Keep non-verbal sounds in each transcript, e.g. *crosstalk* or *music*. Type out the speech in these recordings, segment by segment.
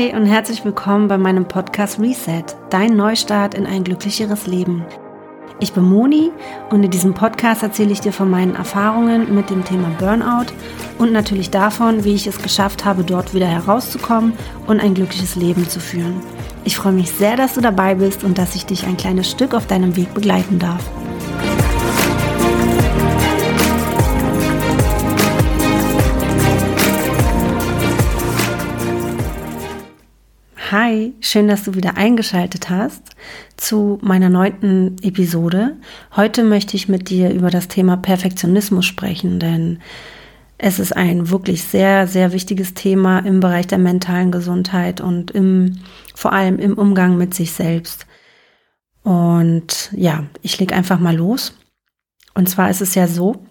Hi und herzlich willkommen bei meinem Podcast Reset, dein Neustart in ein glücklicheres Leben. Ich bin Moni und in diesem Podcast erzähle ich dir von meinen Erfahrungen mit dem Thema Burnout und natürlich davon, wie ich es geschafft habe, dort wieder herauszukommen und ein glückliches Leben zu führen. Ich freue mich sehr, dass du dabei bist und dass ich dich ein kleines Stück auf deinem Weg begleiten darf. Hi, schön, dass du wieder eingeschaltet hast zu meiner neunten Episode. Heute möchte ich mit dir über das Thema Perfektionismus sprechen, denn es ist ein wirklich sehr, sehr wichtiges Thema im Bereich der mentalen Gesundheit und im, vor allem im Umgang mit sich selbst. Und ja, ich leg einfach mal los. Und zwar ist es ja so,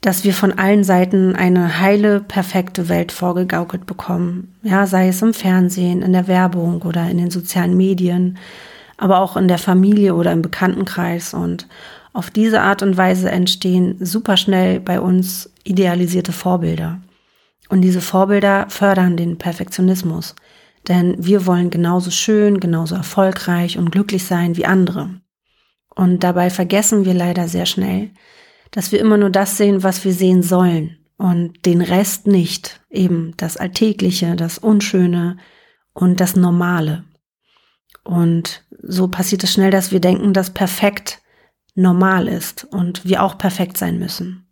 dass wir von allen Seiten eine heile, perfekte Welt vorgegaukelt bekommen. Ja, sei es im Fernsehen, in der Werbung oder in den sozialen Medien, aber auch in der Familie oder im Bekanntenkreis. Und auf diese Art und Weise entstehen super schnell bei uns idealisierte Vorbilder. Und diese Vorbilder fördern den Perfektionismus. Denn wir wollen genauso schön, genauso erfolgreich und glücklich sein wie andere. Und dabei vergessen wir leider sehr schnell, dass wir immer nur das sehen, was wir sehen sollen und den Rest nicht, eben das Alltägliche, das Unschöne und das Normale. Und so passiert es schnell, dass wir denken, dass perfekt normal ist und wir auch perfekt sein müssen.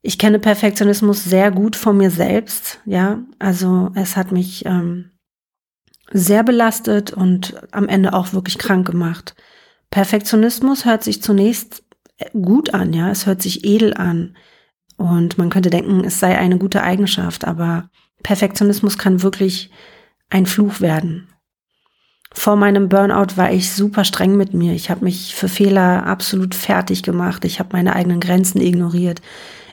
Ich kenne Perfektionismus sehr gut von mir selbst, ja, also es hat mich ähm, sehr belastet und am Ende auch wirklich krank gemacht. Perfektionismus hört sich zunächst gut an, ja, es hört sich edel an. Und man könnte denken, es sei eine gute Eigenschaft, aber Perfektionismus kann wirklich ein Fluch werden. Vor meinem Burnout war ich super streng mit mir. Ich habe mich für Fehler absolut fertig gemacht. Ich habe meine eigenen Grenzen ignoriert.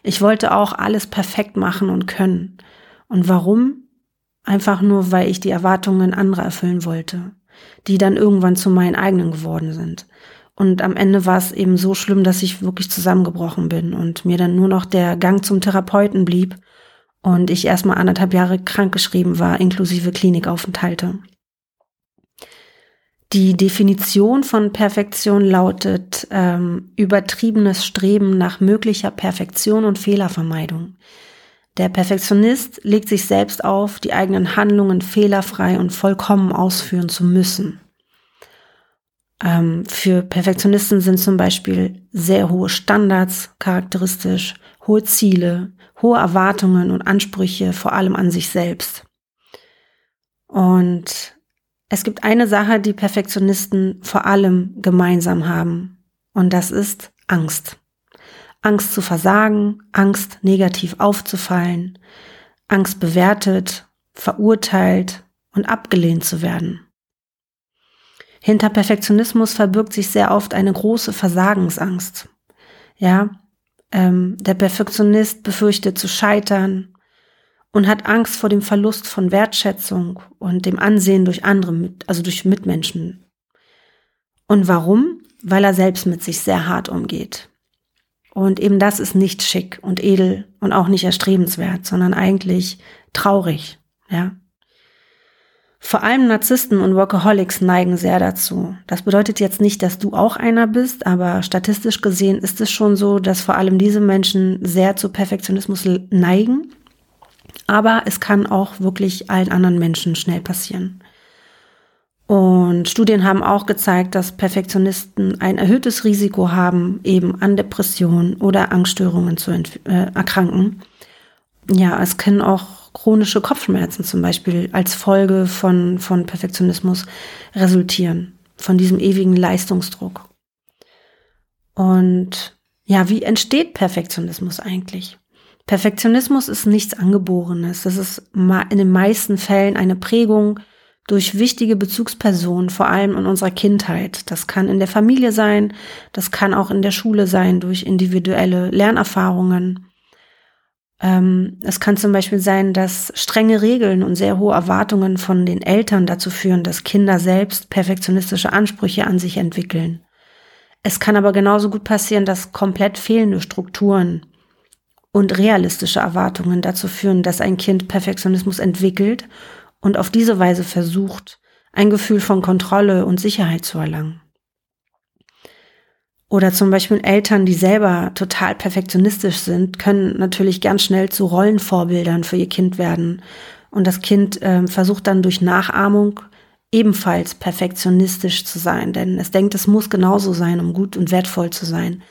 Ich wollte auch alles perfekt machen und können. Und warum? Einfach nur, weil ich die Erwartungen anderer erfüllen wollte, die dann irgendwann zu meinen eigenen geworden sind. Und am Ende war es eben so schlimm, dass ich wirklich zusammengebrochen bin und mir dann nur noch der Gang zum Therapeuten blieb und ich erstmal anderthalb Jahre krankgeschrieben war, inklusive Klinikaufenthalte. Die Definition von Perfektion lautet ähm, übertriebenes Streben nach möglicher Perfektion und Fehlervermeidung. Der Perfektionist legt sich selbst auf, die eigenen Handlungen fehlerfrei und vollkommen ausführen zu müssen. Ähm, für Perfektionisten sind zum Beispiel sehr hohe Standards charakteristisch, hohe Ziele, hohe Erwartungen und Ansprüche, vor allem an sich selbst. Und es gibt eine Sache, die Perfektionisten vor allem gemeinsam haben, und das ist Angst. Angst zu versagen, Angst negativ aufzufallen, Angst bewertet, verurteilt und abgelehnt zu werden. Hinter Perfektionismus verbirgt sich sehr oft eine große Versagensangst. Ja, ähm, der Perfektionist befürchtet zu scheitern und hat Angst vor dem Verlust von Wertschätzung und dem Ansehen durch andere, also durch Mitmenschen. Und warum? Weil er selbst mit sich sehr hart umgeht. Und eben das ist nicht schick und edel und auch nicht erstrebenswert, sondern eigentlich traurig, ja. Vor allem Narzissten und Workaholics neigen sehr dazu. Das bedeutet jetzt nicht, dass du auch einer bist, aber statistisch gesehen ist es schon so, dass vor allem diese Menschen sehr zu Perfektionismus neigen. Aber es kann auch wirklich allen anderen Menschen schnell passieren. Und Studien haben auch gezeigt, dass Perfektionisten ein erhöhtes Risiko haben, eben an Depressionen oder Angststörungen zu äh, erkranken. Ja, es können auch chronische Kopfschmerzen zum Beispiel als Folge von, von Perfektionismus resultieren, von diesem ewigen Leistungsdruck. Und ja, wie entsteht Perfektionismus eigentlich? Perfektionismus ist nichts Angeborenes. Das ist in den meisten Fällen eine Prägung durch wichtige Bezugspersonen, vor allem in unserer Kindheit. Das kann in der Familie sein, das kann auch in der Schule sein, durch individuelle Lernerfahrungen. Ähm, es kann zum Beispiel sein, dass strenge Regeln und sehr hohe Erwartungen von den Eltern dazu führen, dass Kinder selbst perfektionistische Ansprüche an sich entwickeln. Es kann aber genauso gut passieren, dass komplett fehlende Strukturen und realistische Erwartungen dazu führen, dass ein Kind Perfektionismus entwickelt und auf diese Weise versucht, ein Gefühl von Kontrolle und Sicherheit zu erlangen. Oder zum Beispiel Eltern, die selber total perfektionistisch sind, können natürlich ganz schnell zu Rollenvorbildern für ihr Kind werden. Und das Kind äh, versucht dann durch Nachahmung ebenfalls perfektionistisch zu sein, denn es denkt, es muss genauso sein, um gut und wertvoll zu sein.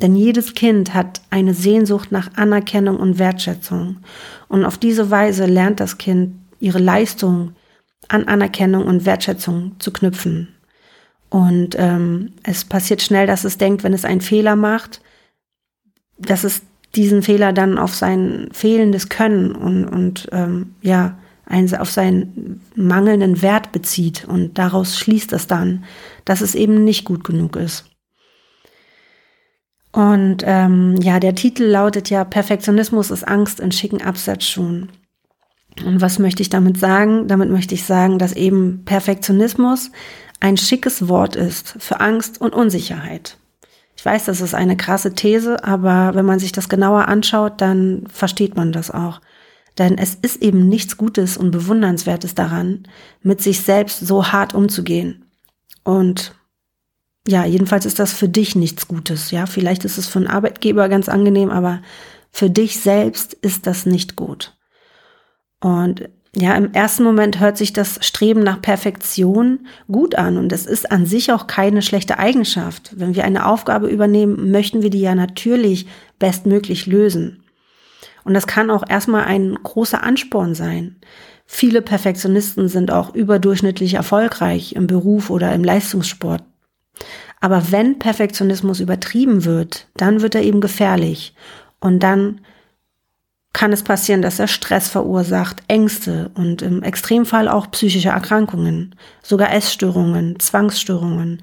Denn jedes Kind hat eine Sehnsucht nach Anerkennung und Wertschätzung. Und auf diese Weise lernt das Kind ihre Leistung an Anerkennung und Wertschätzung zu knüpfen. Und ähm, es passiert schnell, dass es denkt, wenn es einen Fehler macht, dass es diesen Fehler dann auf sein fehlendes Können und, und ähm, ja, ein, auf seinen mangelnden Wert bezieht. Und daraus schließt es dann, dass es eben nicht gut genug ist. Und ähm, ja, der Titel lautet ja Perfektionismus ist Angst in schicken Absatzschuhen. Und was möchte ich damit sagen? Damit möchte ich sagen, dass eben Perfektionismus ein schickes Wort ist für Angst und Unsicherheit. Ich weiß, das ist eine krasse These, aber wenn man sich das genauer anschaut, dann versteht man das auch. Denn es ist eben nichts Gutes und Bewundernswertes daran, mit sich selbst so hart umzugehen. Und ja, jedenfalls ist das für dich nichts Gutes. Ja, vielleicht ist es für einen Arbeitgeber ganz angenehm, aber für dich selbst ist das nicht gut. Und ja, im ersten Moment hört sich das Streben nach Perfektion gut an und es ist an sich auch keine schlechte Eigenschaft. Wenn wir eine Aufgabe übernehmen, möchten wir die ja natürlich bestmöglich lösen. Und das kann auch erstmal ein großer Ansporn sein. Viele Perfektionisten sind auch überdurchschnittlich erfolgreich im Beruf oder im Leistungssport. Aber wenn Perfektionismus übertrieben wird, dann wird er eben gefährlich. Und dann kann es passieren, dass er Stress verursacht, Ängste und im Extremfall auch psychische Erkrankungen, sogar Essstörungen, Zwangsstörungen,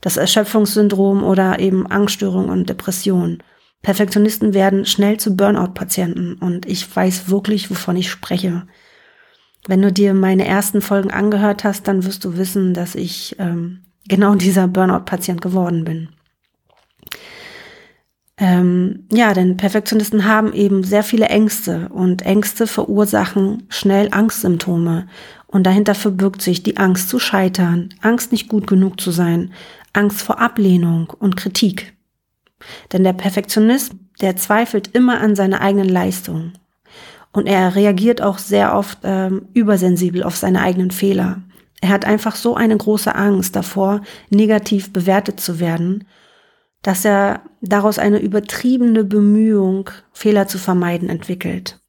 das Erschöpfungssyndrom oder eben Angststörungen und Depressionen. Perfektionisten werden schnell zu Burnout-Patienten und ich weiß wirklich, wovon ich spreche. Wenn du dir meine ersten Folgen angehört hast, dann wirst du wissen, dass ich ähm, genau dieser Burnout-Patient geworden bin. Ähm, ja, denn Perfektionisten haben eben sehr viele Ängste und Ängste verursachen schnell Angstsymptome. Und dahinter verbirgt sich die Angst zu scheitern, Angst nicht gut genug zu sein, Angst vor Ablehnung und Kritik. Denn der Perfektionist, der zweifelt immer an seiner eigenen Leistung. Und er reagiert auch sehr oft ähm, übersensibel auf seine eigenen Fehler. Er hat einfach so eine große Angst davor, negativ bewertet zu werden dass er daraus eine übertriebene Bemühung, Fehler zu vermeiden, entwickelt.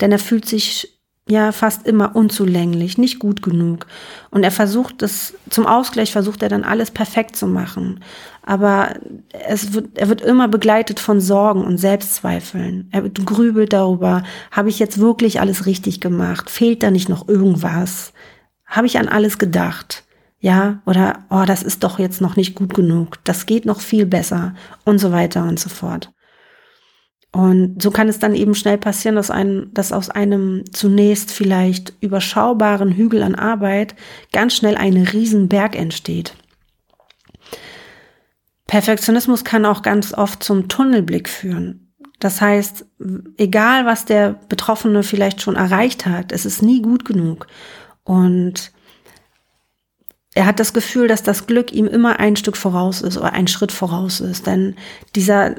Denn er fühlt sich ja fast immer unzulänglich, nicht gut genug. Und er versucht es, zum Ausgleich versucht er dann alles perfekt zu machen. Aber es wird, er wird immer begleitet von Sorgen und Selbstzweifeln. Er grübelt darüber, habe ich jetzt wirklich alles richtig gemacht? Fehlt da nicht noch irgendwas? Habe ich an alles gedacht? Ja, oder, oh, das ist doch jetzt noch nicht gut genug, das geht noch viel besser und so weiter und so fort. Und so kann es dann eben schnell passieren, dass, ein, dass aus einem zunächst vielleicht überschaubaren Hügel an Arbeit ganz schnell ein Riesenberg entsteht. Perfektionismus kann auch ganz oft zum Tunnelblick führen. Das heißt, egal was der Betroffene vielleicht schon erreicht hat, es ist nie gut genug. Und er hat das Gefühl, dass das Glück ihm immer ein Stück voraus ist oder ein Schritt voraus ist. Denn dieser,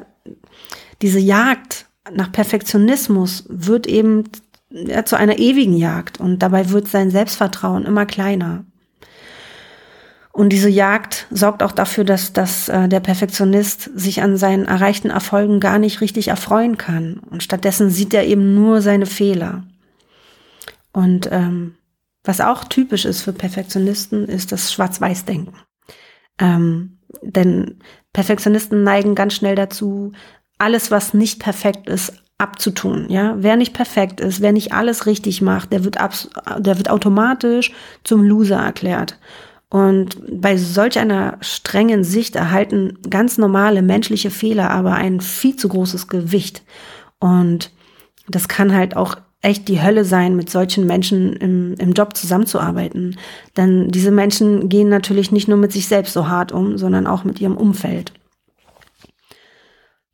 diese Jagd nach Perfektionismus wird eben ja, zu einer ewigen Jagd und dabei wird sein Selbstvertrauen immer kleiner. Und diese Jagd sorgt auch dafür, dass, dass äh, der Perfektionist sich an seinen erreichten Erfolgen gar nicht richtig erfreuen kann. Und stattdessen sieht er eben nur seine Fehler. Und ähm, was auch typisch ist für Perfektionisten, ist das Schwarz-Weiß-Denken. Ähm, denn Perfektionisten neigen ganz schnell dazu, alles, was nicht perfekt ist, abzutun. Ja, wer nicht perfekt ist, wer nicht alles richtig macht, der wird, der wird automatisch zum Loser erklärt. Und bei solch einer strengen Sicht erhalten ganz normale menschliche Fehler aber ein viel zu großes Gewicht. Und das kann halt auch echt die Hölle sein, mit solchen Menschen im, im Job zusammenzuarbeiten. Denn diese Menschen gehen natürlich nicht nur mit sich selbst so hart um, sondern auch mit ihrem Umfeld.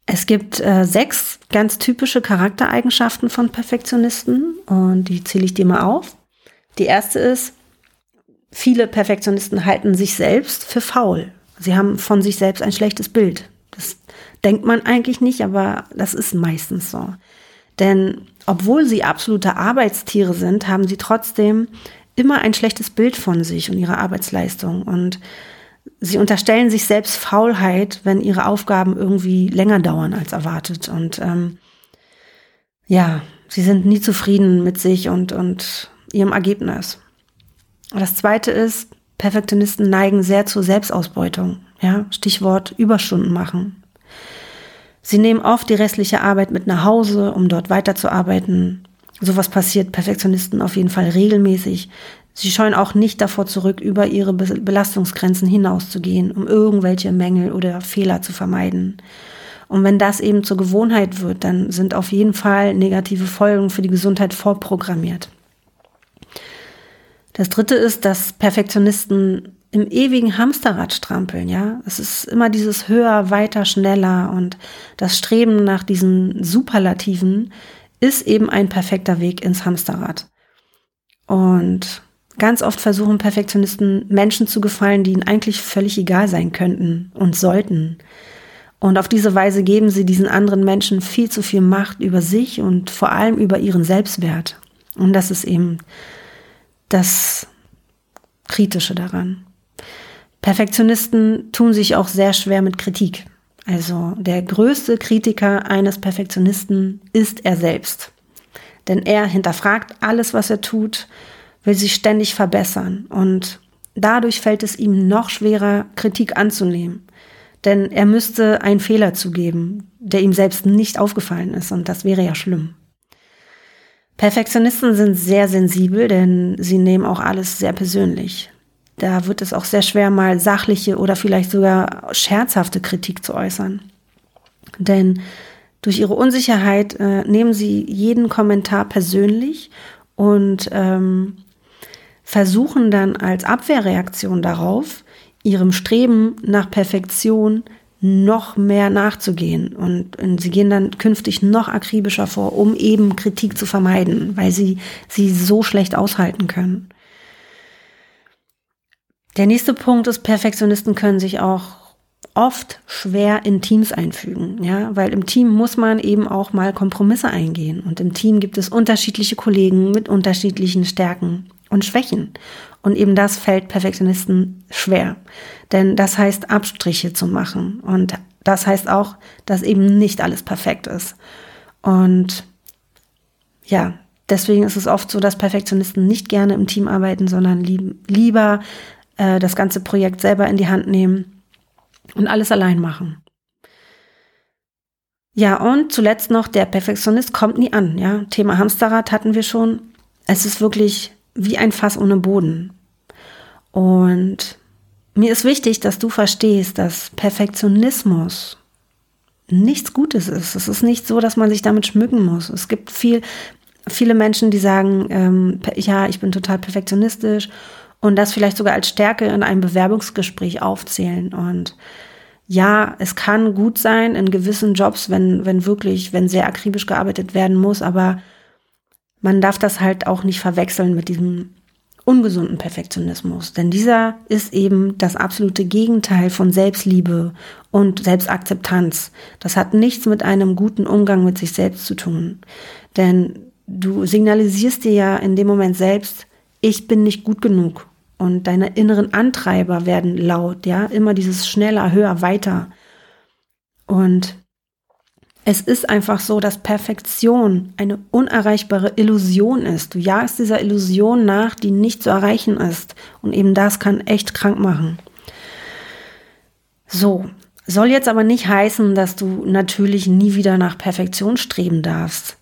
Es gibt äh, sechs ganz typische Charaktereigenschaften von Perfektionisten und die zähle ich dir mal auf. Die erste ist, viele Perfektionisten halten sich selbst für faul. Sie haben von sich selbst ein schlechtes Bild. Das denkt man eigentlich nicht, aber das ist meistens so. Denn obwohl sie absolute Arbeitstiere sind, haben sie trotzdem immer ein schlechtes Bild von sich und ihrer Arbeitsleistung. Und sie unterstellen sich selbst Faulheit, wenn ihre Aufgaben irgendwie länger dauern als erwartet. Und ähm, ja, sie sind nie zufrieden mit sich und, und ihrem Ergebnis. das zweite ist, Perfektionisten neigen sehr zur Selbstausbeutung. Ja, Stichwort Überstunden machen. Sie nehmen oft die restliche Arbeit mit nach Hause, um dort weiterzuarbeiten. Sowas passiert Perfektionisten auf jeden Fall regelmäßig. Sie scheuen auch nicht davor zurück, über ihre Belastungsgrenzen hinauszugehen, um irgendwelche Mängel oder Fehler zu vermeiden. Und wenn das eben zur Gewohnheit wird, dann sind auf jeden Fall negative Folgen für die Gesundheit vorprogrammiert. Das dritte ist, dass Perfektionisten im ewigen Hamsterrad strampeln, ja. Es ist immer dieses höher, weiter, schneller und das Streben nach diesen Superlativen ist eben ein perfekter Weg ins Hamsterrad. Und ganz oft versuchen Perfektionisten Menschen zu gefallen, die ihnen eigentlich völlig egal sein könnten und sollten. Und auf diese Weise geben sie diesen anderen Menschen viel zu viel Macht über sich und vor allem über ihren Selbstwert. Und das ist eben das Kritische daran. Perfektionisten tun sich auch sehr schwer mit Kritik. Also der größte Kritiker eines Perfektionisten ist er selbst. Denn er hinterfragt alles, was er tut, will sich ständig verbessern und dadurch fällt es ihm noch schwerer, Kritik anzunehmen. Denn er müsste einen Fehler zugeben, der ihm selbst nicht aufgefallen ist und das wäre ja schlimm. Perfektionisten sind sehr sensibel, denn sie nehmen auch alles sehr persönlich. Da wird es auch sehr schwer, mal sachliche oder vielleicht sogar scherzhafte Kritik zu äußern. Denn durch ihre Unsicherheit äh, nehmen sie jeden Kommentar persönlich und ähm, versuchen dann als Abwehrreaktion darauf, ihrem Streben nach Perfektion noch mehr nachzugehen. Und, und, sie gehen dann künftig noch akribischer vor, um eben Kritik zu vermeiden, weil sie sie so schlecht aushalten können. Der nächste Punkt ist, Perfektionisten können sich auch oft schwer in Teams einfügen, ja, weil im Team muss man eben auch mal Kompromisse eingehen und im Team gibt es unterschiedliche Kollegen mit unterschiedlichen Stärken und Schwächen und eben das fällt Perfektionisten schwer, denn das heißt Abstriche zu machen und das heißt auch, dass eben nicht alles perfekt ist und ja, deswegen ist es oft so, dass Perfektionisten nicht gerne im Team arbeiten, sondern lieb, lieber äh, das ganze Projekt selber in die Hand nehmen und alles allein machen. Ja, und zuletzt noch, der Perfektionist kommt nie an. Ja, Thema Hamsterrad hatten wir schon. Es ist wirklich wie ein Fass ohne Boden. Und mir ist wichtig, dass du verstehst, dass Perfektionismus nichts Gutes ist. Es ist nicht so, dass man sich damit schmücken muss. Es gibt viel, viele Menschen, die sagen, ähm, ja, ich bin total perfektionistisch und das vielleicht sogar als Stärke in einem Bewerbungsgespräch aufzählen. Und ja, es kann gut sein in gewissen Jobs, wenn, wenn wirklich, wenn sehr akribisch gearbeitet werden muss, aber man darf das halt auch nicht verwechseln mit diesem ungesunden Perfektionismus. Denn dieser ist eben das absolute Gegenteil von Selbstliebe und Selbstakzeptanz. Das hat nichts mit einem guten Umgang mit sich selbst zu tun. Denn du signalisierst dir ja in dem Moment selbst, ich bin nicht gut genug und deine inneren Antreiber werden laut, ja, immer dieses schneller, höher, weiter. Und es ist einfach so, dass Perfektion eine unerreichbare Illusion ist. Du jagst dieser Illusion nach, die nicht zu erreichen ist. Und eben das kann echt krank machen. So, soll jetzt aber nicht heißen, dass du natürlich nie wieder nach Perfektion streben darfst.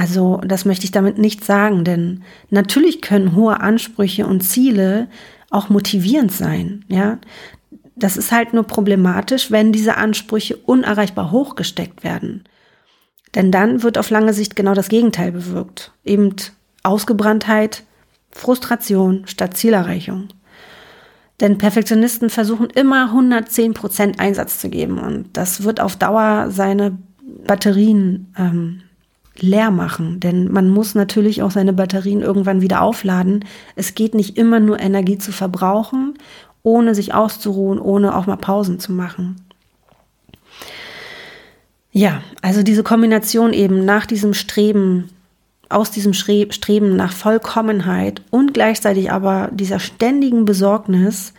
Also das möchte ich damit nicht sagen, denn natürlich können hohe Ansprüche und Ziele auch motivierend sein. Ja, das ist halt nur problematisch, wenn diese Ansprüche unerreichbar hochgesteckt werden. Denn dann wird auf lange Sicht genau das Gegenteil bewirkt. Eben Ausgebranntheit, Frustration statt Zielerreichung. Denn Perfektionisten versuchen immer 110 Prozent Einsatz zu geben und das wird auf Dauer seine Batterien ähm, leer machen. Denn man muss natürlich auch seine Batterien irgendwann wieder aufladen. Es geht nicht immer nur Energie zu verbrauchen, ohne sich auszuruhen, ohne auch mal Pausen zu machen. Ja, also diese Kombination eben nach diesem Streben, aus diesem Streben nach Vollkommenheit und gleichzeitig aber dieser ständigen Besorgnis,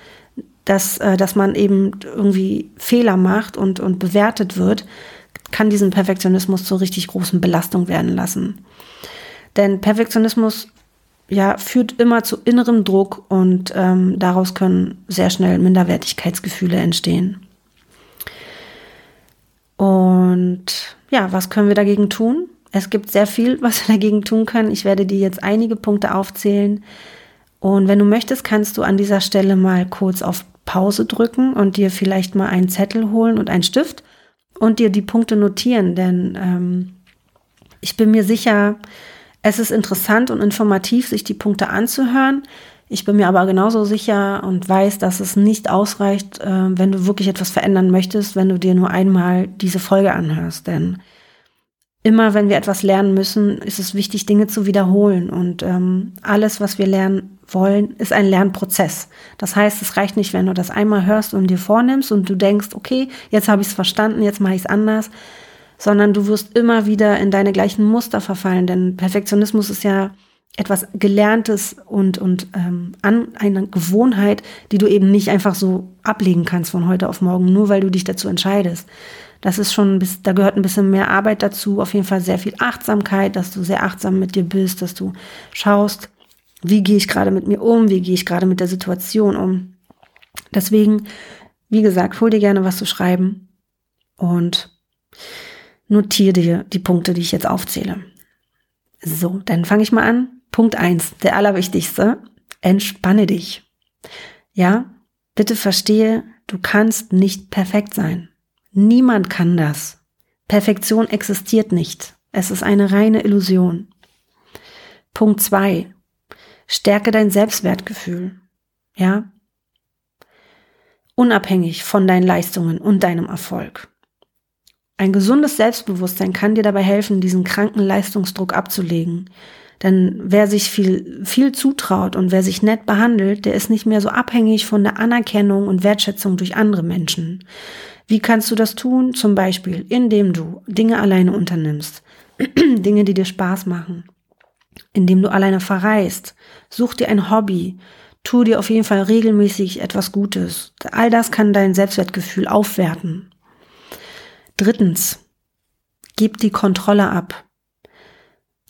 dass, äh, dass man eben irgendwie Fehler macht und, und bewertet wird, kann diesen Perfektionismus zur richtig großen Belastung werden lassen. Denn Perfektionismus ja, führt immer zu innerem Druck und ähm, daraus können sehr schnell Minderwertigkeitsgefühle entstehen. Und ja, was können wir dagegen tun? Es gibt sehr viel, was wir dagegen tun können. Ich werde dir jetzt einige Punkte aufzählen. Und wenn du möchtest, kannst du an dieser Stelle mal kurz auf Pause drücken und dir vielleicht mal einen Zettel holen und einen Stift und dir die Punkte notieren. Denn ähm, ich bin mir sicher, es ist interessant und informativ, sich die Punkte anzuhören. Ich bin mir aber genauso sicher und weiß, dass es nicht ausreicht, äh, wenn du wirklich etwas verändern möchtest, wenn du dir nur einmal diese Folge anhörst. Denn immer, wenn wir etwas lernen müssen, ist es wichtig, Dinge zu wiederholen. Und ähm, alles, was wir lernen wollen, ist ein Lernprozess. Das heißt, es reicht nicht, wenn du das einmal hörst und dir vornimmst und du denkst, okay, jetzt habe ich es verstanden, jetzt mache ich es anders, sondern du wirst immer wieder in deine gleichen Muster verfallen. Denn Perfektionismus ist ja etwas Gelerntes und, und ähm, an eine Gewohnheit, die du eben nicht einfach so ablegen kannst von heute auf morgen, nur weil du dich dazu entscheidest. Das ist schon, da gehört ein bisschen mehr Arbeit dazu, auf jeden Fall sehr viel Achtsamkeit, dass du sehr achtsam mit dir bist, dass du schaust, wie gehe ich gerade mit mir um, wie gehe ich gerade mit der Situation um. Deswegen, wie gesagt, hol dir gerne was zu schreiben und notiere dir die Punkte, die ich jetzt aufzähle. So, dann fange ich mal an. Punkt eins, der allerwichtigste. Entspanne dich. Ja, bitte verstehe, du kannst nicht perfekt sein. Niemand kann das. Perfektion existiert nicht. Es ist eine reine Illusion. Punkt zwei, stärke dein Selbstwertgefühl. Ja, unabhängig von deinen Leistungen und deinem Erfolg. Ein gesundes Selbstbewusstsein kann dir dabei helfen, diesen kranken Leistungsdruck abzulegen, denn wer sich viel, viel zutraut und wer sich nett behandelt, der ist nicht mehr so abhängig von der Anerkennung und Wertschätzung durch andere Menschen. Wie kannst du das tun? Zum Beispiel, indem du Dinge alleine unternimmst. *clears throat* Dinge, die dir Spaß machen. Indem du alleine verreist. Such dir ein Hobby. Tu dir auf jeden Fall regelmäßig etwas Gutes. All das kann dein Selbstwertgefühl aufwerten. Drittens, gib die Kontrolle ab.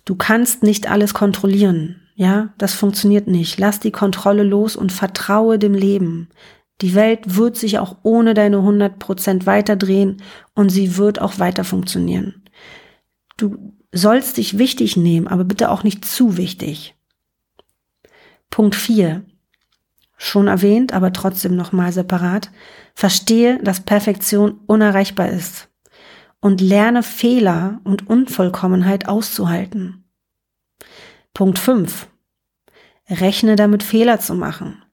Du kannst nicht alles kontrollieren. Ja, das funktioniert nicht. Lass die Kontrolle los und vertraue dem Leben. Die Welt wird sich auch ohne deine 100 Prozent weiterdrehen und sie wird auch weiter funktionieren. Du sollst dich wichtig nehmen, aber bitte auch nicht zu wichtig. Punkt 4. Schon erwähnt, aber trotzdem nochmal separat. Verstehe, dass Perfektion unerreichbar ist und lerne Fehler und Unvollkommenheit auszuhalten. Punkt 5. Rechne damit Fehler zu machen.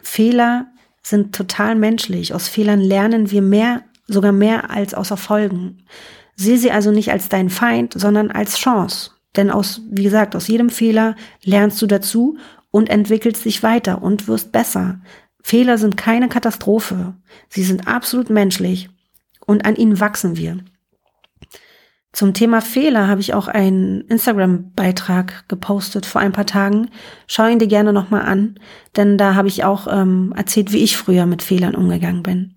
Fehler sind total menschlich. Aus Fehlern lernen wir mehr, sogar mehr als aus Erfolgen. Sehe sie also nicht als dein Feind, sondern als Chance. Denn aus, wie gesagt, aus jedem Fehler lernst du dazu und entwickelst dich weiter und wirst besser. Fehler sind keine Katastrophe. Sie sind absolut menschlich und an ihnen wachsen wir. Zum Thema Fehler habe ich auch einen Instagram-Beitrag gepostet vor ein paar Tagen. Schau ihn dir gerne nochmal an, denn da habe ich auch ähm, erzählt, wie ich früher mit Fehlern umgegangen bin.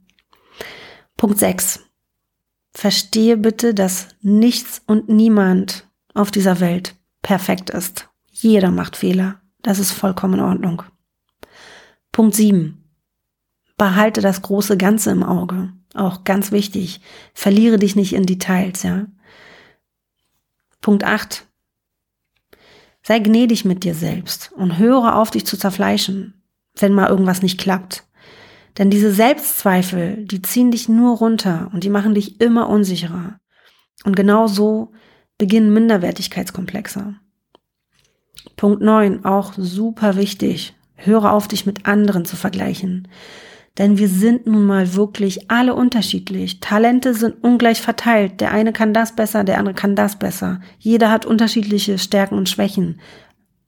Punkt 6. Verstehe bitte, dass nichts und niemand auf dieser Welt perfekt ist. Jeder macht Fehler. Das ist vollkommen in Ordnung. Punkt 7. Behalte das große Ganze im Auge. Auch ganz wichtig. Verliere dich nicht in Details, ja. Punkt 8. Sei gnädig mit dir selbst und höre auf, dich zu zerfleischen, wenn mal irgendwas nicht klappt. Denn diese Selbstzweifel, die ziehen dich nur runter und die machen dich immer unsicherer. Und genau so beginnen Minderwertigkeitskomplexe. Punkt 9, auch super wichtig. Höre auf, dich mit anderen zu vergleichen. Denn wir sind nun mal wirklich alle unterschiedlich. Talente sind ungleich verteilt. Der eine kann das besser, der andere kann das besser. Jeder hat unterschiedliche Stärken und Schwächen.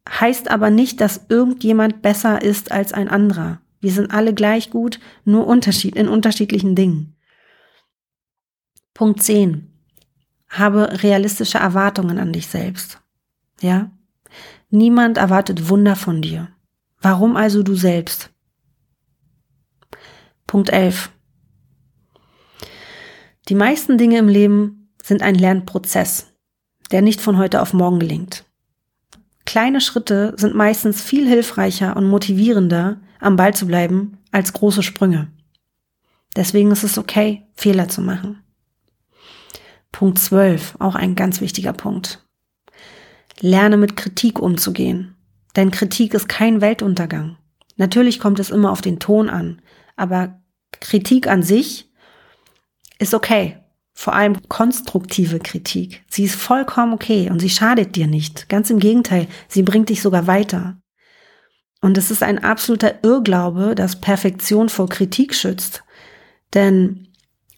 Heißt aber nicht, dass irgendjemand besser ist als ein anderer. Wir sind alle gleich gut, nur Unterschied in unterschiedlichen Dingen. Punkt 10. Habe realistische Erwartungen an dich selbst. Ja? Niemand erwartet Wunder von dir. Warum also du selbst? Punkt 11. Die meisten Dinge im Leben sind ein Lernprozess, der nicht von heute auf morgen gelingt. Kleine Schritte sind meistens viel hilfreicher und motivierender, am Ball zu bleiben, als große Sprünge. Deswegen ist es okay, Fehler zu machen. Punkt 12, auch ein ganz wichtiger Punkt. Lerne mit Kritik umzugehen. Denn Kritik ist kein Weltuntergang. Natürlich kommt es immer auf den Ton an, aber Kritik an sich ist okay. Vor allem konstruktive Kritik. Sie ist vollkommen okay und sie schadet dir nicht. Ganz im Gegenteil, sie bringt dich sogar weiter. Und es ist ein absoluter Irrglaube, dass Perfektion vor Kritik schützt. Denn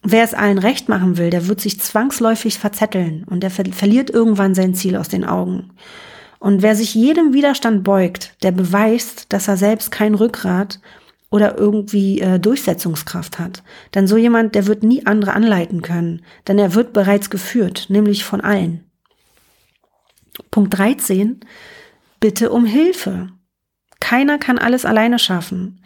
wer es allen recht machen will, der wird sich zwangsläufig verzetteln und der ver verliert irgendwann sein Ziel aus den Augen. Und wer sich jedem Widerstand beugt, der beweist, dass er selbst kein Rückgrat oder irgendwie äh, Durchsetzungskraft hat. Denn so jemand, der wird nie andere anleiten können, denn er wird bereits geführt, nämlich von allen. Punkt 13. Bitte um Hilfe. Keiner kann alles alleine schaffen.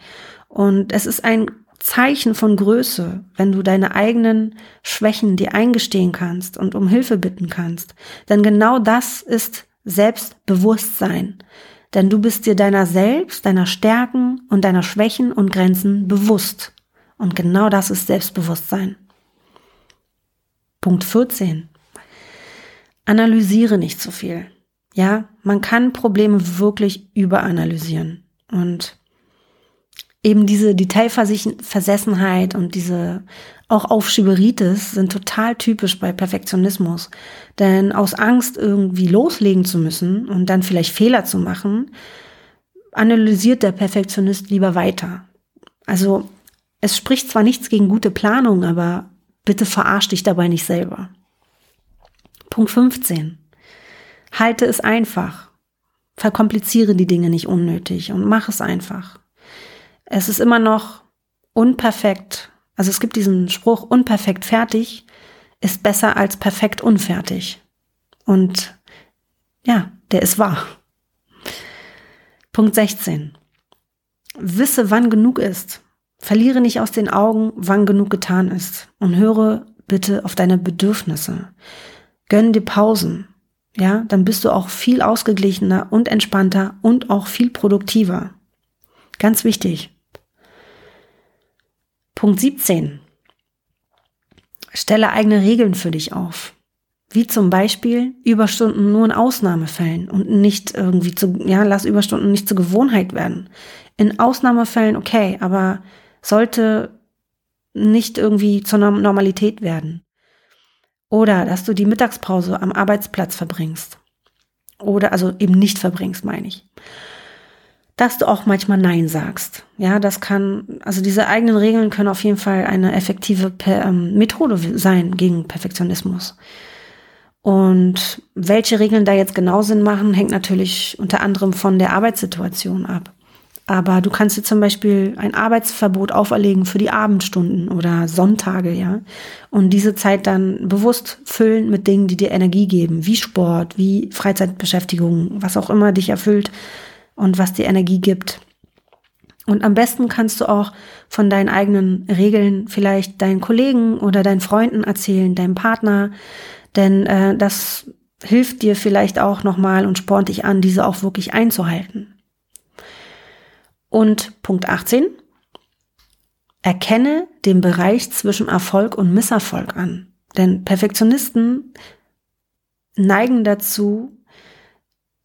Und es ist ein Zeichen von Größe, wenn du deine eigenen Schwächen dir eingestehen kannst und um Hilfe bitten kannst. Denn genau das ist Selbstbewusstsein. Denn du bist dir deiner selbst, deiner Stärken und deiner Schwächen und Grenzen bewusst. Und genau das ist Selbstbewusstsein. Punkt 14. Analysiere nicht zu viel. Ja, man kann Probleme wirklich überanalysieren. Und eben diese Detailversessenheit und diese auch Aufschieberitis sind total typisch bei Perfektionismus. Denn aus Angst, irgendwie loslegen zu müssen und dann vielleicht Fehler zu machen, analysiert der Perfektionist lieber weiter. Also es spricht zwar nichts gegen gute Planung, aber bitte verarsch dich dabei nicht selber. Punkt 15. Halte es einfach. Verkompliziere die Dinge nicht unnötig und mach es einfach. Es ist immer noch unperfekt also es gibt diesen Spruch, unperfekt fertig ist besser als perfekt unfertig. Und ja, der ist wahr. Punkt 16. Wisse, wann genug ist. Verliere nicht aus den Augen, wann genug getan ist. Und höre bitte auf deine Bedürfnisse. Gönn dir Pausen. Ja, dann bist du auch viel ausgeglichener und entspannter und auch viel produktiver. Ganz wichtig. Punkt 17. Stelle eigene Regeln für dich auf. Wie zum Beispiel Überstunden nur in Ausnahmefällen und nicht irgendwie zu, ja, lass Überstunden nicht zur Gewohnheit werden. In Ausnahmefällen okay, aber sollte nicht irgendwie zur Normalität werden. Oder dass du die Mittagspause am Arbeitsplatz verbringst. Oder also eben nicht verbringst, meine ich dass du auch manchmal Nein sagst. Ja, das kann, also diese eigenen Regeln können auf jeden Fall eine effektive per, ähm, Methode sein gegen Perfektionismus. Und welche Regeln da jetzt genau Sinn machen, hängt natürlich unter anderem von der Arbeitssituation ab. Aber du kannst dir zum Beispiel ein Arbeitsverbot auferlegen für die Abendstunden oder Sonntage, ja. Und diese Zeit dann bewusst füllen mit Dingen, die dir Energie geben, wie Sport, wie Freizeitbeschäftigung, was auch immer dich erfüllt und was dir Energie gibt. Und am besten kannst du auch von deinen eigenen Regeln vielleicht deinen Kollegen oder deinen Freunden erzählen, deinem Partner, denn äh, das hilft dir vielleicht auch nochmal und spornt dich an, diese auch wirklich einzuhalten. Und Punkt 18. Erkenne den Bereich zwischen Erfolg und Misserfolg an. Denn Perfektionisten neigen dazu,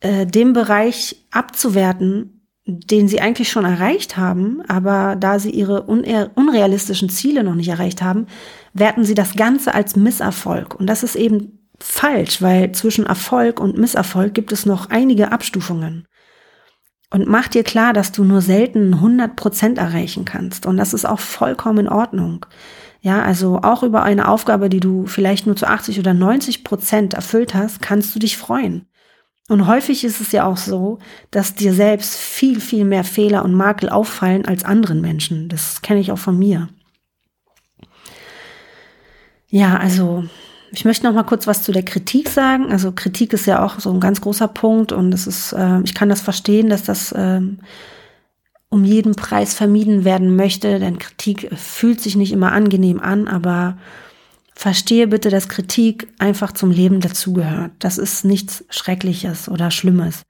äh, den Bereich abzuwerten, den sie eigentlich schon erreicht haben, aber da sie ihre unrealistischen Ziele noch nicht erreicht haben, werten sie das Ganze als Misserfolg. Und das ist eben falsch, weil zwischen Erfolg und Misserfolg gibt es noch einige Abstufungen. Und mach dir klar, dass du nur selten 100 Prozent erreichen kannst. Und das ist auch vollkommen in Ordnung. Ja, also auch über eine Aufgabe, die du vielleicht nur zu 80 oder 90 Prozent erfüllt hast, kannst du dich freuen. Und häufig ist es ja auch so, dass dir selbst viel, viel mehr Fehler und Makel auffallen als anderen Menschen. Das kenne ich auch von mir. Ja, also ich möchte noch mal kurz was zu der Kritik sagen. Also Kritik ist ja auch so ein ganz großer Punkt und es ist, äh, ich kann das verstehen, dass das ähm, um jeden Preis vermieden werden möchte, denn Kritik fühlt sich nicht immer angenehm an, aber verstehe bitte, dass Kritik einfach zum Leben dazugehört. Das ist nichts Schreckliches oder Schlimmes.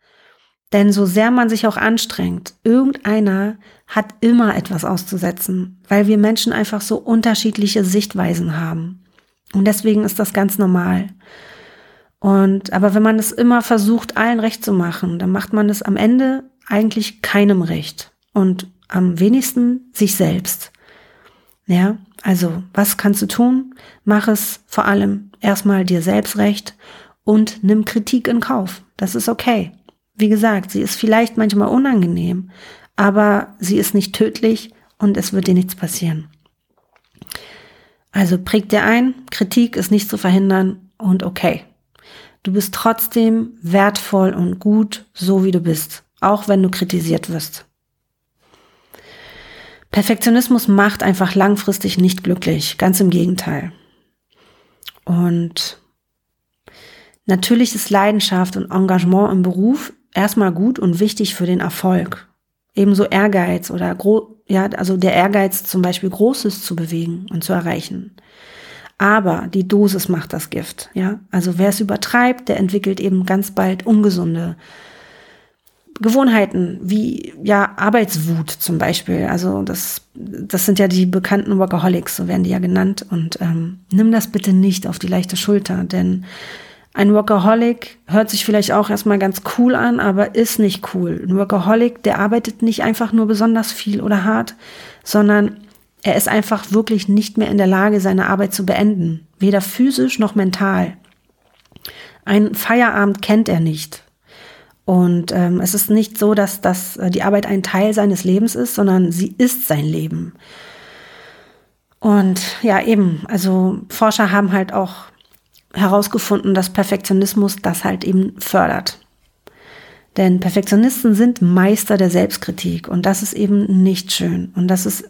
Denn so sehr man sich auch anstrengt, irgendeiner hat immer etwas auszusetzen, weil wir Menschen einfach so unterschiedliche Sichtweisen haben. Und deswegen ist das ganz normal. Und, aber wenn man es immer versucht, allen recht zu machen, dann macht man es am Ende eigentlich keinem recht. Und am wenigsten sich selbst. Ja, also was kannst du tun? Mach es vor allem erstmal dir selbst recht und nimm Kritik in Kauf. Das ist okay. Wie gesagt, sie ist vielleicht manchmal unangenehm, aber sie ist nicht tödlich und es wird dir nichts passieren. Also präg dir ein, Kritik ist nicht zu verhindern und okay. Du bist trotzdem wertvoll und gut, so wie du bist, auch wenn du kritisiert wirst. Perfektionismus macht einfach langfristig nicht glücklich, ganz im Gegenteil. Und natürlich ist Leidenschaft und Engagement im Beruf erstmal gut und wichtig für den Erfolg. Ebenso Ehrgeiz oder ja, also der Ehrgeiz zum Beispiel Großes zu bewegen und zu erreichen. Aber die Dosis macht das Gift, ja. Also wer es übertreibt, der entwickelt eben ganz bald ungesunde Gewohnheiten, wie ja Arbeitswut zum Beispiel. Also das, das sind ja die bekannten Workaholics, so werden die ja genannt. Und ähm, nimm das bitte nicht auf die leichte Schulter, denn ein Workaholic hört sich vielleicht auch erstmal ganz cool an, aber ist nicht cool. Ein Workaholic, der arbeitet nicht einfach nur besonders viel oder hart, sondern er ist einfach wirklich nicht mehr in der Lage, seine Arbeit zu beenden. Weder physisch noch mental. Ein Feierabend kennt er nicht. Und ähm, es ist nicht so, dass, dass äh, die Arbeit ein Teil seines Lebens ist, sondern sie ist sein Leben. Und ja, eben, also Forscher haben halt auch herausgefunden, dass Perfektionismus das halt eben fördert. Denn Perfektionisten sind Meister der Selbstkritik und das ist eben nicht schön. Und das ist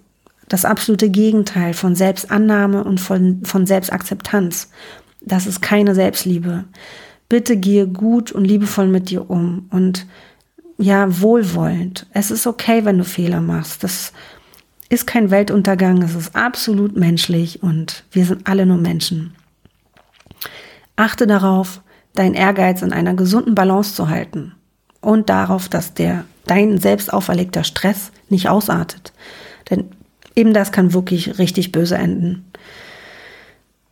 das absolute Gegenteil von Selbstannahme und von, von Selbstakzeptanz. Das ist keine Selbstliebe. Bitte gehe gut und liebevoll mit dir um und ja, wohlwollend. Es ist okay, wenn du Fehler machst. Das ist kein Weltuntergang, es ist absolut menschlich und wir sind alle nur Menschen. Achte darauf, dein Ehrgeiz in einer gesunden Balance zu halten und darauf, dass der dein selbst auferlegter Stress nicht ausartet. Denn eben das kann wirklich richtig böse enden.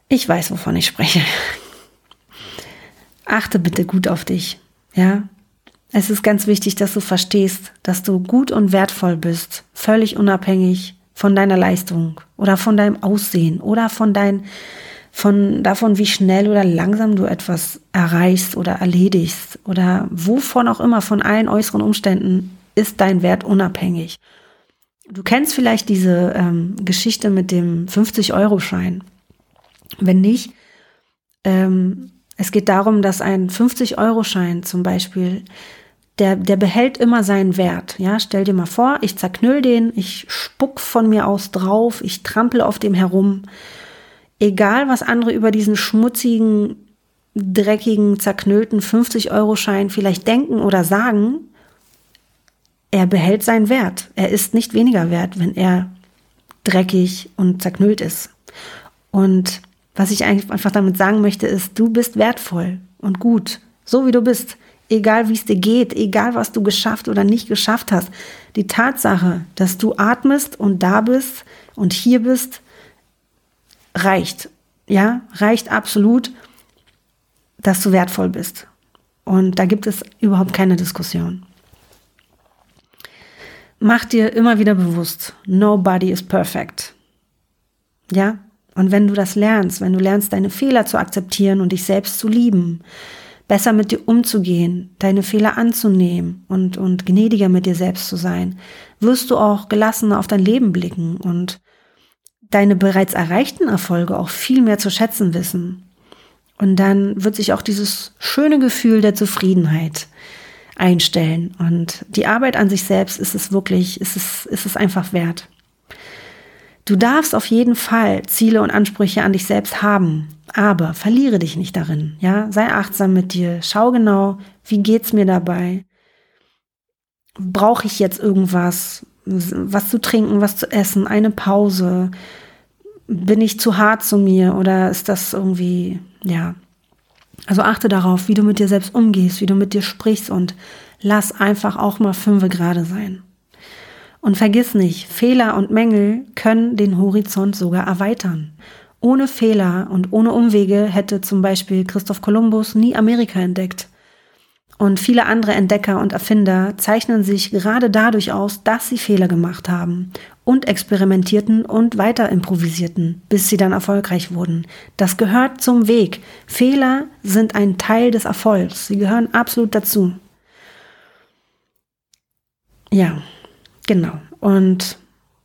Ich weiß, wovon ich spreche. Achte bitte gut auf dich. Ja? Es ist ganz wichtig, dass du verstehst, dass du gut und wertvoll bist, völlig unabhängig von deiner Leistung oder von deinem Aussehen oder von deinen von davon, wie schnell oder langsam du etwas erreichst oder erledigst oder wovon auch immer, von allen äußeren Umständen, ist dein Wert unabhängig. Du kennst vielleicht diese ähm, Geschichte mit dem 50-Euro-Schein. Wenn nicht, ähm, es geht darum, dass ein 50-Euro-Schein zum Beispiel, der, der behält immer seinen Wert. Ja, stell dir mal vor, ich zerknüll den, ich spuck von mir aus drauf, ich trampel auf dem herum egal was andere über diesen schmutzigen, dreckigen, zerknüllten 50-Euro-Schein vielleicht denken oder sagen, er behält seinen Wert. Er ist nicht weniger wert, wenn er dreckig und zerknüllt ist. Und was ich einfach damit sagen möchte, ist, du bist wertvoll und gut, so wie du bist. Egal wie es dir geht, egal was du geschafft oder nicht geschafft hast. Die Tatsache, dass du atmest und da bist und hier bist, reicht. Ja, reicht absolut, dass du wertvoll bist. Und da gibt es überhaupt keine Diskussion. Mach dir immer wieder bewusst, nobody is perfect. Ja? Und wenn du das lernst, wenn du lernst, deine Fehler zu akzeptieren und dich selbst zu lieben, besser mit dir umzugehen, deine Fehler anzunehmen und, und gnädiger mit dir selbst zu sein, wirst du auch gelassener auf dein Leben blicken und deine bereits erreichten Erfolge auch viel mehr zu schätzen wissen. Und dann wird sich auch dieses schöne Gefühl der Zufriedenheit einstellen. Und die Arbeit an sich selbst ist es wirklich, ist es, ist es einfach wert. Du darfst auf jeden Fall Ziele und Ansprüche an dich selbst haben, aber verliere dich nicht darin. Ja, sei achtsam mit dir. Schau genau, wie geht's mir dabei? Brauche ich jetzt irgendwas? Was zu trinken, was zu essen, eine Pause? Bin ich zu hart zu mir oder ist das irgendwie, ja, also achte darauf, wie du mit dir selbst umgehst, wie du mit dir sprichst und lass einfach auch mal fünfe gerade sein. Und vergiss nicht, Fehler und Mängel können den Horizont sogar erweitern. Ohne Fehler und ohne Umwege hätte zum Beispiel Christoph Kolumbus nie Amerika entdeckt. Und viele andere Entdecker und Erfinder zeichnen sich gerade dadurch aus, dass sie Fehler gemacht haben und experimentierten und weiter improvisierten, bis sie dann erfolgreich wurden. Das gehört zum Weg. Fehler sind ein Teil des Erfolgs. Sie gehören absolut dazu. Ja, genau. Und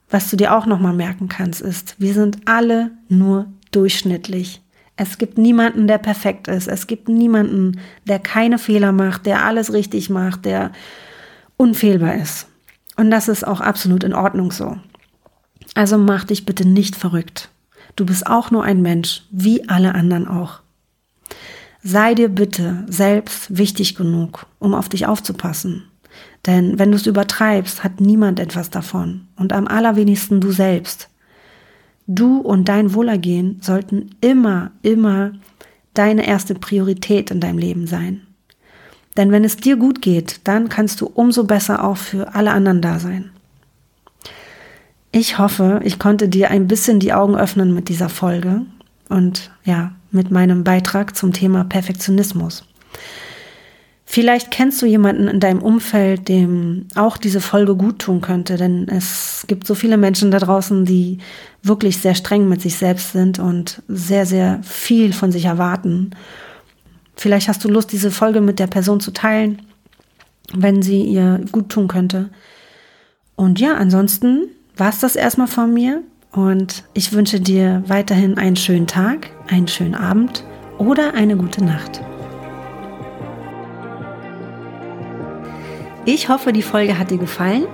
was du dir auch nochmal merken kannst, ist, wir sind alle nur durchschnittlich. Es gibt niemanden, der perfekt ist. Es gibt niemanden, der keine Fehler macht, der alles richtig macht, der unfehlbar ist. Und das ist auch absolut in Ordnung so. Also mach dich bitte nicht verrückt. Du bist auch nur ein Mensch, wie alle anderen auch. Sei dir bitte selbst wichtig genug, um auf dich aufzupassen. Denn wenn du es übertreibst, hat niemand etwas davon und am allerwenigsten du selbst. Du und dein Wohlergehen sollten immer, immer deine erste Priorität in deinem Leben sein. Denn wenn es dir gut geht, dann kannst du umso besser auch für alle anderen da sein. Ich hoffe, ich konnte dir ein bisschen die Augen öffnen mit dieser Folge und ja, mit meinem Beitrag zum Thema Perfektionismus. Vielleicht kennst du jemanden in deinem Umfeld, dem auch diese Folge gut tun könnte, denn es gibt so viele Menschen da draußen, die wirklich sehr streng mit sich selbst sind und sehr, sehr viel von sich erwarten. Vielleicht hast du Lust, diese Folge mit der Person zu teilen, wenn sie ihr gut tun könnte. Und ja, ansonsten war es das erstmal von mir und ich wünsche dir weiterhin einen schönen Tag, einen schönen Abend oder eine gute Nacht. Ich hoffe, die Folge hat dir gefallen.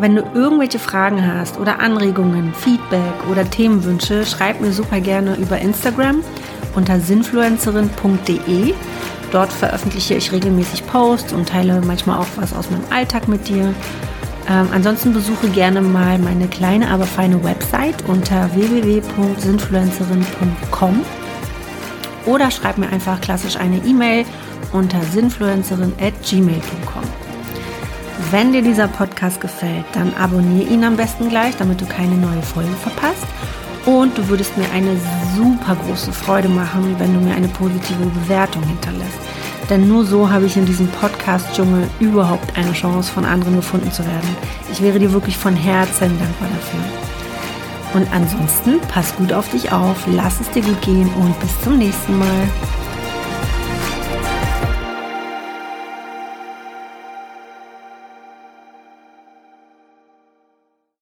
Wenn du irgendwelche Fragen hast oder Anregungen, Feedback oder Themenwünsche, schreib mir super gerne über Instagram unter sinfluencerin.de. Dort veröffentliche ich regelmäßig Posts und teile manchmal auch was aus meinem Alltag mit dir. Ähm, ansonsten besuche gerne mal meine kleine, aber feine Website unter www.sinfluencerin.com oder schreib mir einfach klassisch eine E-Mail unter sinfluencerin.gmail.com. Wenn dir dieser Podcast gefällt, dann abonniere ihn am besten gleich, damit du keine neue Folge verpasst. Und du würdest mir eine super große Freude machen, wenn du mir eine positive Bewertung hinterlässt. Denn nur so habe ich in diesem Podcast-Dschungel überhaupt eine Chance, von anderen gefunden zu werden. Ich wäre dir wirklich von Herzen dankbar dafür. Und ansonsten, pass gut auf dich auf, lass es dir gut gehen und bis zum nächsten Mal.